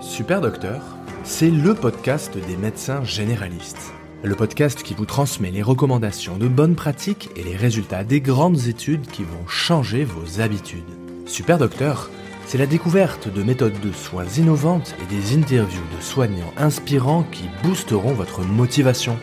Super Docteur, c'est le podcast des médecins généralistes. Le podcast qui vous transmet les recommandations de bonnes pratiques et les résultats des grandes études qui vont changer vos habitudes. Super Docteur, c'est la découverte de méthodes de soins innovantes et des interviews de soignants inspirants qui boosteront votre motivation.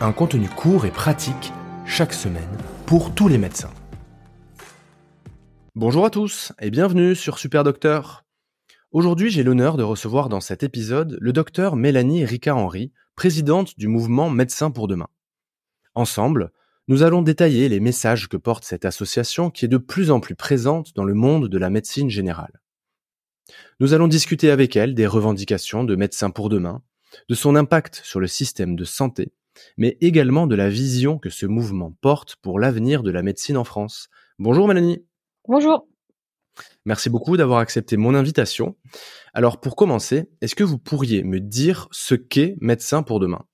Un contenu court et pratique chaque semaine pour tous les médecins. Bonjour à tous et bienvenue sur Super Docteur. Aujourd'hui, j'ai l'honneur de recevoir dans cet épisode le docteur Mélanie Ricard-Henry, présidente du mouvement Médecins pour demain. Ensemble, nous allons détailler les messages que porte cette association qui est de plus en plus présente dans le monde de la médecine générale. Nous allons discuter avec elle des revendications de Médecins pour demain, de son impact sur le système de santé, mais également de la vision que ce mouvement porte pour l'avenir de la médecine en France. Bonjour Mélanie. Bonjour. Merci beaucoup d'avoir accepté mon invitation. Alors pour commencer, est-ce que vous pourriez me dire ce qu'est Médecins pour demain?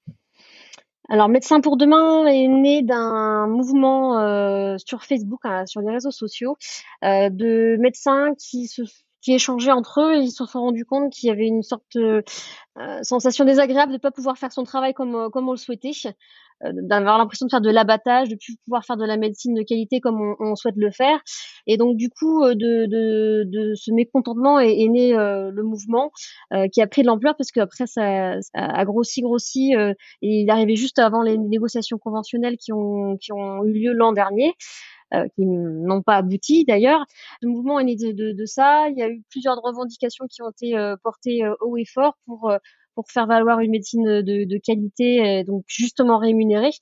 Alors, Médecins pour demain est né d'un mouvement euh, sur Facebook, hein, sur les réseaux sociaux, euh, de médecins qui se qui échangeaient entre eux et ils se sont rendus compte qu'il y avait une sorte de euh, sensation désagréable de ne pas pouvoir faire son travail comme on le souhaitait. Euh, d'avoir l'impression de faire de l'abattage, de plus pouvoir faire de la médecine de qualité comme on, on souhaite le faire. Et donc du coup, euh, de, de, de ce mécontentement est, est né euh, le mouvement qui a pris de l'ampleur parce qu'après ça, ça, a grossi, grossi. et il arrivait juste avant les négociations conventionnelles qui ont, qui ont eu lieu l'an dernier. Euh, qui n'ont pas abouti d'ailleurs. Le mouvement est né de, de, de, ça. Il y a eu plusieurs revendications qui ont été euh, portées haut et fort pour pour faire valoir une médecine de, de qualité, donc justement rémunérée,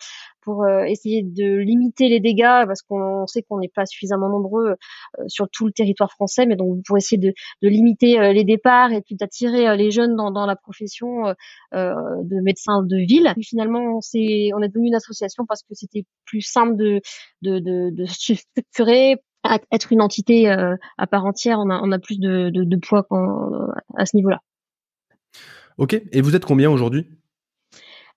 pour euh, essayer de limiter les dégâts, parce qu'on sait qu'on n'est pas suffisamment nombreux euh, sur tout le territoire français, mais donc pour essayer de, de limiter euh, les départs et puis d'attirer les jeunes dans, dans la profession de médecin de ville. Et finalement, on, est, on est devenu une association parce que c'était plus simple de, de, de, de structurer être une entité à part entière, on a, on a plus de, de, de poids à ce niveau-là. Ok, et vous êtes combien aujourd'hui?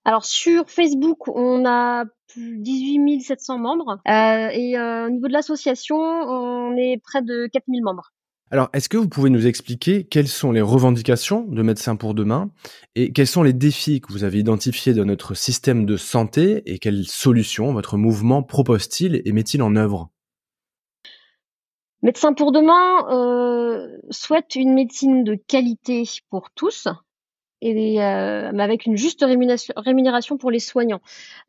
Alors sur Facebook, on a 18 700 membres. Euh, et euh, au niveau de l'association, on est près de 4000 membres. Alors, est-ce que vous pouvez nous expliquer quelles sont les revendications de Médecins pour demain et quels sont les défis que vous avez identifiés dans notre système de santé et quelles solutions votre mouvement propose-t-il et met-il en œuvre? Médecins pour demain euh, souhaite une médecine de qualité pour tous, et euh, avec une juste rémunération, pour les soignants.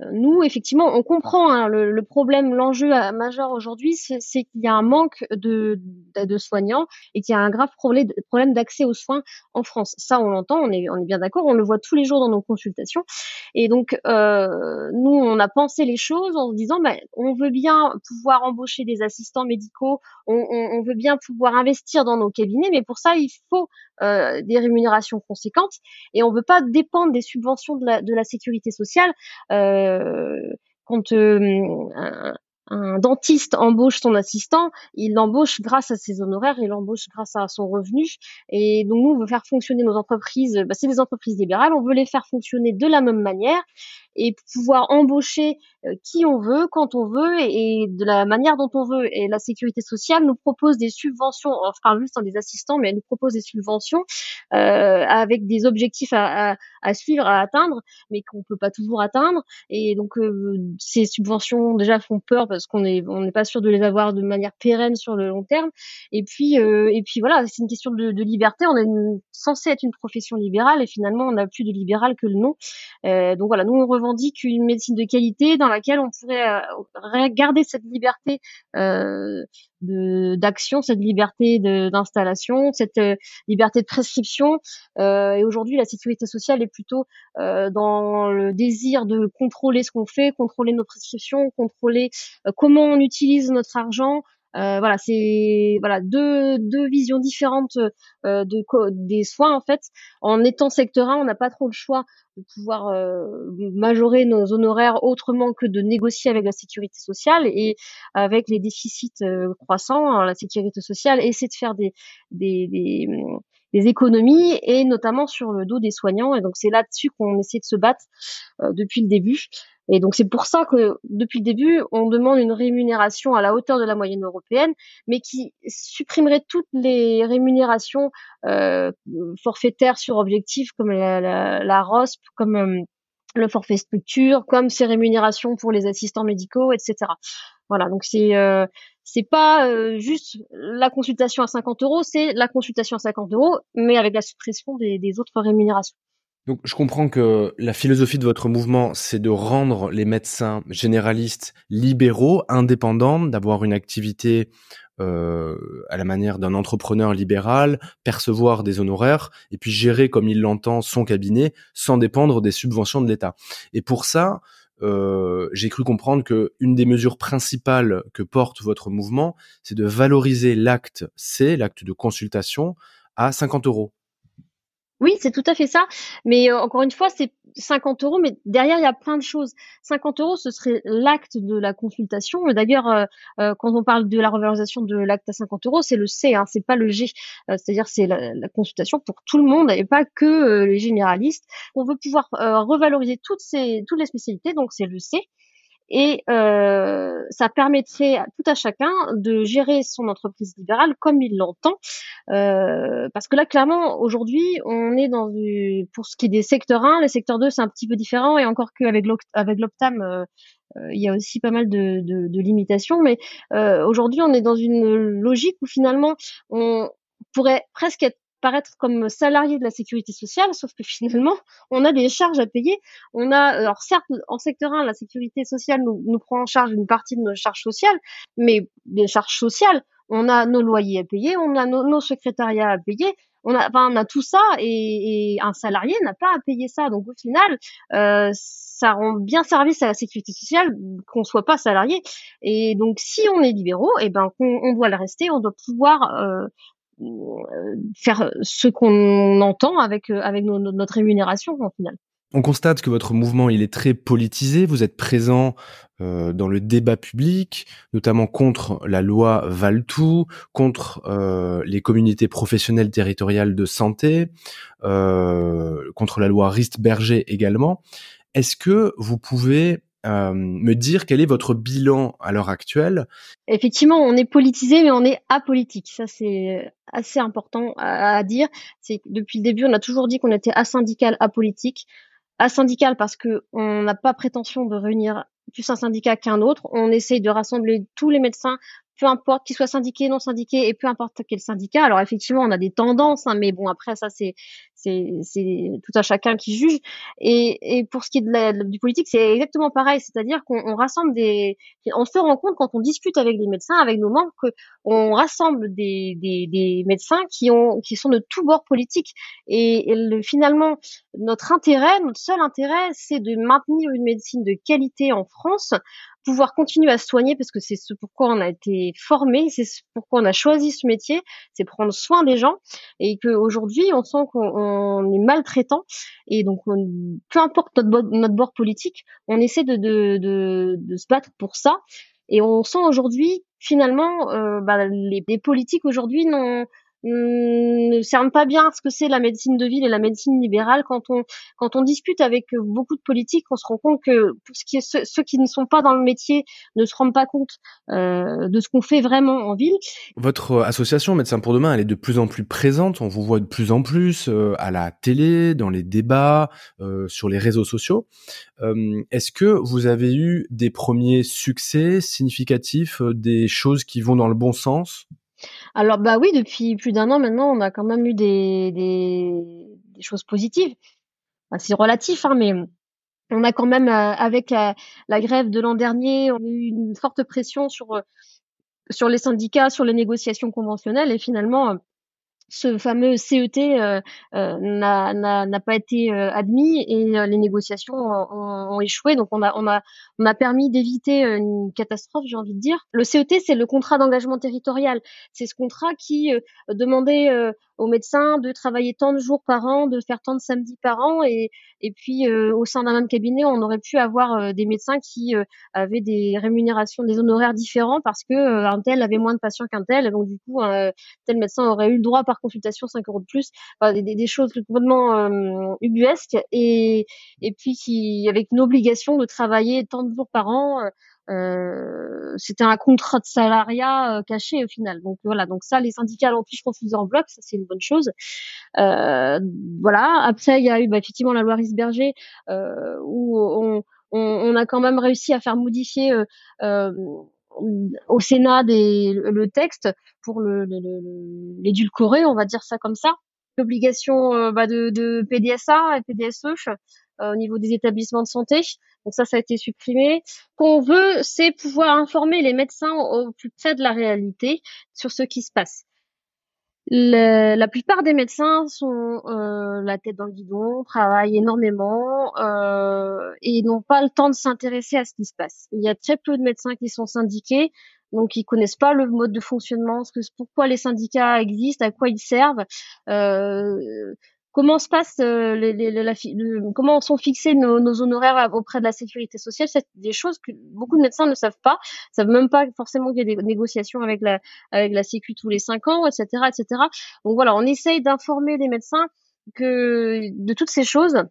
Euh, nous, effectivement, on comprend hein, le, le, problème, l'enjeu euh, majeur aujourd'hui, c'est qu'il y a un manque de, de, soignants et qu'il y a un grave problème, problème d'accès aux soins en France. Ça, on l'entend, on est, on est bien d'accord, on le voit tous les jours dans nos consultations. Et donc, euh, nous, on a pensé les choses en se disant, bah, on veut bien pouvoir embaucher des assistants médicaux, on, on, on veut bien pouvoir investir dans nos cabinets, mais pour ça, il faut euh, des rémunérations conséquentes et on veut pas dépendre des subventions de la, sécurité sociale. Euh, quand euh, un, un dentiste embauche son assistant, il l'embauche grâce à ses honoraires, il l'embauche grâce à son revenu. Et donc nous, on veut faire fonctionner nos entreprises, bah, c'est des entreprises libérales, on veut les faire fonctionner de la même manière et pouvoir embaucher euh, qui on veut, quand on veut et, de la manière dont on veut. Et la sécurité sociale nous propose des subventions, enfin juste en des assistants, mais elle nous propose des subventions euh, avec des objectifs à, suivre, à atteindre, mais qu'on peut pas toujours atteindre. Et donc euh, ces subventions déjà font peur parce qu'on est on n'est pas sûr de les avoir de manière pérenne sur le long terme. Et puis et puis voilà, c'est une question de, liberté. On est censé être une profession libérale et finalement on n'a plus de libéral que le nom. Donc voilà, nous on revendique une médecine de qualité dans laquelle on pourrait euh, garder cette liberté euh, d'action, cette liberté d'installation, cette euh, liberté de prescription. Et aujourd'hui, la sécurité sociale est plutôt dans le désir de contrôler ce qu'on fait, contrôler nos prescriptions, contrôler comment on utilise notre argent, euh, voilà, c'est voilà deux, deux visions différentes euh, de des soins en fait. En étant secteur 1, on n'a pas trop le choix de pouvoir euh, majorer nos honoraires autrement que de négocier avec la sécurité sociale et avec les déficits euh, croissants, hein, la sécurité sociale essaie de faire des, des, des des économies et notamment sur le dos des soignants. Et donc c'est là-dessus qu'on essaie de se battre depuis le début. Et donc c'est pour ça que depuis le début, on demande une rémunération à la hauteur de la moyenne européenne, mais qui supprimerait toutes les rémunérations euh, forfaitaires sur objectif, comme la, ROSP, comme euh, le forfait structure, comme ces rémunérations pour les assistants médicaux, etc. Voilà, donc c'est euh, pas euh, juste la consultation à 50 euros, c'est la consultation à 50 euros, mais avec la suppression des autres rémunérations. Donc je comprends que la philosophie de votre mouvement, c'est de rendre les médecins généralistes libéraux, indépendants, d'avoir une activité euh, à la manière d'un entrepreneur libéral, percevoir des honoraires et puis gérer comme il l'entend son cabinet sans dépendre des subventions de l'État. Et pour ça, euh, j'ai cru comprendre que une des mesures principales que porte votre mouvement, c'est de valoriser l'acte C, l'acte de consultation, à 50 euros. Oui, c'est tout à fait ça. Mais euh, encore une fois, c'est 50 euros, mais derrière, il y a plein de choses. 50 euros, ce serait l'acte de la consultation. D'ailleurs, euh, euh, quand on parle de la revalorisation de l'acte à 50 euros, c'est le C, hein, c'est pas le G. C'est-à-dire, c'est la, consultation pour tout le monde et pas que les généralistes. On veut pouvoir revaloriser toutes ces toutes les spécialités, donc c'est le C et euh, ça permettrait à tout à chacun de gérer son entreprise libérale comme il l'entend. Euh, parce que là clairement aujourd'hui on est dans du pour ce qui est des secteurs 1 les secteurs 2 c'est un petit peu différent. Et encore qu'avec avec l'Optam euh, euh, il y a aussi pas mal de, de, de limitations. Mais euh, aujourd'hui on est dans une logique où finalement on pourrait presque être paraître comme salarié de la sécurité sociale, sauf que finalement, on a des charges à payer. On a, alors certes, en secteur 1, la sécurité sociale nous, prend en charge une partie de nos charges sociales, mais des charges sociales, on a nos loyers à payer, on a nos, secrétariats à payer, on a, enfin, on a tout ça et, un salarié n'a pas à payer ça. Donc au final, euh, ça rend bien service à la sécurité sociale qu'on soit pas salarié. Et donc si on est libéraux, et eh ben on, doit le rester, on doit pouvoir euh, euh, faire ce qu'on entend avec euh, avec notre rémunération en final. On constate que votre mouvement il est très politisé. Vous êtes présent euh, dans le débat public, notamment contre la loi Valtou, contre euh, les communautés professionnelles territoriales de santé, euh, contre la loi Rist-Berger également. Est-ce que vous pouvez euh, me dire quel est votre bilan à l'heure actuelle Effectivement, on est politisé, mais on est apolitique. Ça, c'est assez important à, dire. C'est depuis le début, on a toujours dit qu'on était asyndical, apolitique. Asyndical parce que on n'a pas prétention de réunir plus un syndicat qu'un autre. On essaye de rassembler tous les médecins peu importe qu'ils soient syndiqués, non syndiqués, et peu importe quel syndicat. Alors effectivement, on a des tendances, hein, mais bon, après ça, c'est c'est tout à chacun qui juge. Et, pour ce qui est du politique, c'est exactement pareil, c'est-à-dire qu'on rassemble des, on se rend compte quand on discute avec les médecins, avec nos membres, que on rassemble des, médecins qui ont qui sont de tous bords politiques. Et, et le, finalement, notre intérêt, notre seul intérêt, c'est de maintenir une médecine de qualité en France pouvoir continuer à se soigner parce que c'est ce pourquoi on a été formé, c'est ce pourquoi on a choisi ce métier, c'est prendre soin des gens et qu'aujourd'hui on sent qu'on est maltraitant et donc peu importe notre, notre bord politique, on essaie de, de, de, de se battre pour ça et on sent aujourd'hui finalement euh, bah, les, les politiques aujourd'hui n'ont ne cerne pas bien ce que c'est la médecine de ville et la médecine libérale. Quand on quand on discute avec beaucoup de politiques, on se rend compte que ceux, qui ne sont pas dans le métier ne se rendent pas compte euh, de ce qu'on fait vraiment en ville. Votre association Médecins pour demain, elle est de plus en plus présente. On vous voit de plus en plus euh, à la télé, dans les débats, euh, sur les réseaux sociaux. Est-ce que vous avez eu des premiers succès significatifs, des choses qui vont dans le bon sens? Alors bah oui, depuis plus d'un an maintenant, on a quand même eu des, choses positives. c'est relatif, hein, mais on a quand même, euh, avec la, grève de l'an dernier, on a eu une forte pression sur euh, sur les syndicats, sur les négociations conventionnelles, et finalement, ce fameux CET euh, euh, n'a pas été euh, admis et les négociations ont, échoué. Donc on a on a on a permis d'éviter une catastrophe, j'ai envie de dire. Le CET, c'est le contrat d'engagement territorial. C'est ce contrat qui demandait aux médecins de travailler tant de jours par an, de faire tant de samedis par an, et, et puis euh, au sein d'un même cabinet, on aurait pu avoir euh, des médecins qui euh, avaient des rémunérations, des honoraires différents parce que un tel avait moins de patients qu'un tel, donc du coup, tel médecin aurait eu le droit par consultation, 5 euros de plus, des, choses complètement euh, ubuesques et, et puis qui, avec une obligation de travailler tant de jours par an. Euh, c'était un contrat de salariat euh, caché au final. Donc voilà, donc ça, les syndicats pu refuser en bloc, ça c'est une bonne chose. Euh, voilà. Après, il y a eu bah, effectivement la loi Risberger euh, où on, on, on, a quand même réussi à faire modifier euh, au Sénat le texte pour le, l'édulcorer, on va dire ça comme ça. L'obligation euh, bah, de, de, PDSA et PDSE euh, au niveau des établissements de santé. Donc ça, ça a été supprimé. Qu'on veut, c'est pouvoir informer les médecins au plus près de la réalité sur ce qui se passe la plupart des médecins sont euh, la tête dans le guidon, travaillent énormément euh, et n'ont pas le temps de s'intéresser à ce qui se passe. Il y a très peu de médecins qui sont syndiqués, donc ils connaissent pas le mode de fonctionnement, ce que, pourquoi les syndicats existent, à quoi ils servent. Euh, comment se passe euh, les, les, la, comment sont fixés nos, nos, honoraires auprès de la sécurité sociale? C'est des choses que beaucoup de médecins ne savent pas. Savent même pas forcément qu'il y a des négociations avec la avec la sécu tous les cinq ans etc etc donc voilà on essaye d'informer les médecins que de toutes ces choses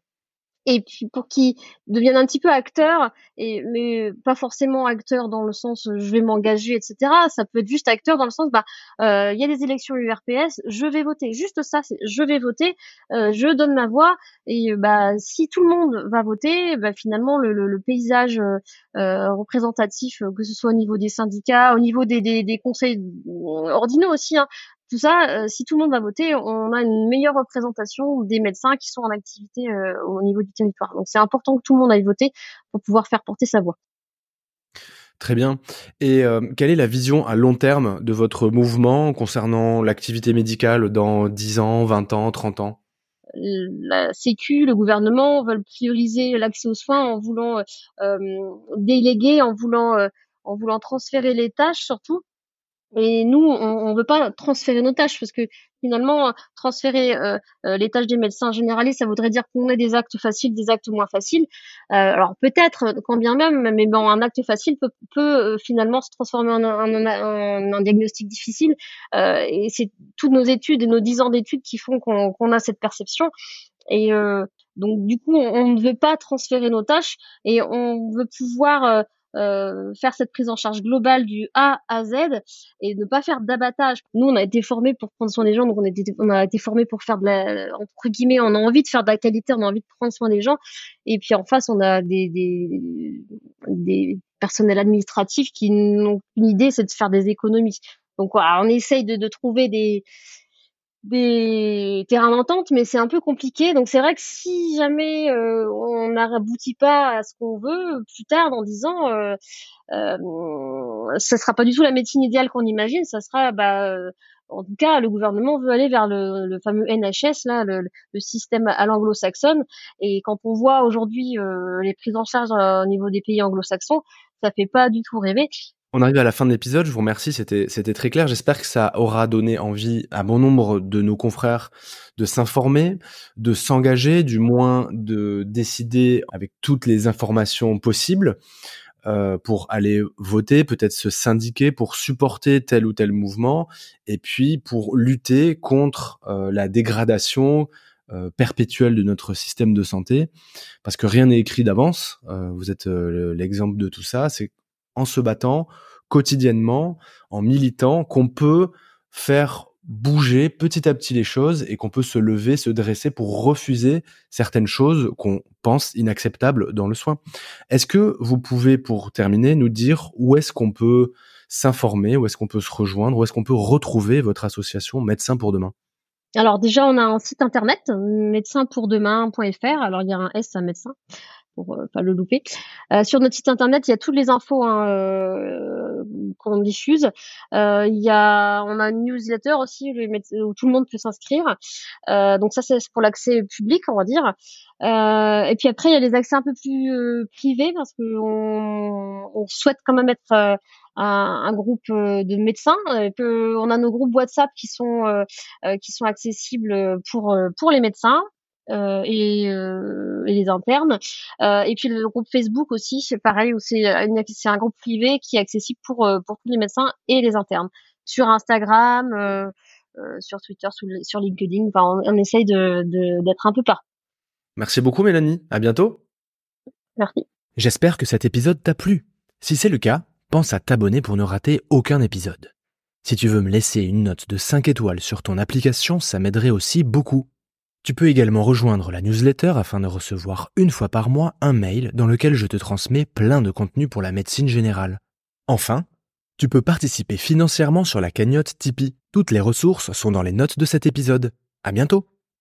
et puis pour qu'ils deviennent un petit peu acteurs, et mais pas forcément acteurs dans le sens euh, je vais m'engager, etc. Ça peut être juste acteur dans le sens bah euh, il y a des élections URPS, je vais voter. Juste ça, c'est je vais voter, euh, je donne ma voix et bah si tout le monde va voter, bah, finalement le, le, le paysage euh, représentatif, que ce soit au niveau des syndicats, au niveau des, des, des conseils ordinaux aussi, hein, tout ça, euh, si tout le monde va voter, on a une meilleure représentation des médecins qui sont en activité euh, au niveau du territoire. Donc c'est important que tout le monde aille voter pour pouvoir faire porter sa voix. Très bien. Et euh, quelle est la vision à long terme de votre mouvement concernant l'activité médicale dans 10 ans, 20 ans, 30 ans? La Sécu, le gouvernement veulent prioriser l'accès aux soins en voulant déléguer, en voulant en voulant transférer les tâches surtout et nous, on ne veut pas transférer nos tâches parce que finalement, transférer euh, euh, les tâches des médecins généralistes, ça voudrait dire qu'on ait des actes faciles, des actes moins faciles. Euh, alors peut-être, quand bien même, mais bon, un acte facile peut, peut finalement se transformer en un, un, un diagnostic difficile. et c'est toutes nos études et nos dix ans d'études qui font qu'on a cette perception. Et donc du coup, on, on, ne veut pas transférer nos tâches et on veut pouvoir euh, faire cette prise en charge globale du A à Z et ne pas faire d'abattage. Nous, on a été formés pour prendre soin des gens, donc on a été, formés pour faire de la, entre guillemets, on a envie de faire de la qualité, on a envie de prendre soin des gens. Et puis en face, on a des, des, des personnels administratifs qui n'ont qu'une idée, c'est de faire des économies. Donc on essaye de, de trouver des, des terrains d'entente, mais c'est un peu compliqué. Donc c'est vrai que si jamais euh, on n'aboutit pas à ce qu'on veut, plus tard, dans dix ans, euh, euh, sera pas du tout la médecine idéale qu'on imagine. Ça sera, bah, euh, en tout cas, le gouvernement veut aller vers le, fameux NHS, là, le, système à l'anglo-saxonne. Et quand on voit aujourd'hui les prises en charge au niveau des pays anglo-saxons, ça fait pas du tout rêver. On arrive à la fin de l'épisode, je vous remercie, c'était c'était très clair. J'espère que ça aura donné envie à bon nombre de nos confrères de s'informer, de s'engager, du moins de décider avec toutes les informations possibles euh, pour aller voter, peut-être se syndiquer pour supporter tel ou tel mouvement, et puis pour lutter contre euh, la dégradation euh, perpétuelle de notre système de santé, parce que rien n'est écrit d'avance. Euh, vous êtes euh, l'exemple de tout ça. En se battant quotidiennement, en militant, qu'on peut faire bouger petit à petit les choses et qu'on peut se lever, se dresser pour refuser certaines choses qu'on pense inacceptables dans le soin. Est-ce que vous pouvez, pour terminer, nous dire où est-ce qu'on peut s'informer, où est-ce qu'on peut se rejoindre, où est-ce qu'on peut retrouver votre association Médecins pour demain? Alors déjà, on a un site internet, médecinpourdemain.fr. Alors il y a un S à médecin pour euh, pas le louper. Euh, sur notre site internet, il y a toutes les infos hein, euh, qu'on diffuse. il y a, on a une newsletter aussi où tout le monde peut s'inscrire. donc ça, c'est pour l'accès public, on va dire. et puis après, il y a les accès un peu plus privés parce que on, on, souhaite quand même être un, un, groupe de médecins. On a nos groupes WhatsApp qui sont qui sont accessibles pour pour les médecins. Euh, et, euh, et, les internes. Euh, et puis le groupe Facebook aussi, c'est pareil, où c'est un groupe privé qui est accessible pour pour tous les médecins et les internes. Sur Instagram, sur Twitter, sur, LinkedIn. Enfin, on, essaye de, d'être un peu partout. Merci beaucoup Mélanie, à bientôt. Merci. J'espère que cet épisode t'a plu. Si c'est le cas, pense à t'abonner pour ne rater aucun épisode. Si tu veux me laisser une note de 5 étoiles sur ton application, ça m'aiderait aussi beaucoup. Tu peux également rejoindre la newsletter afin de recevoir une fois par mois un mail dans lequel je te transmets plein de contenu pour la médecine générale. Enfin, tu peux participer financièrement sur la cagnotte Tipeee. Toutes les ressources sont dans les notes de cet épisode. À bientôt!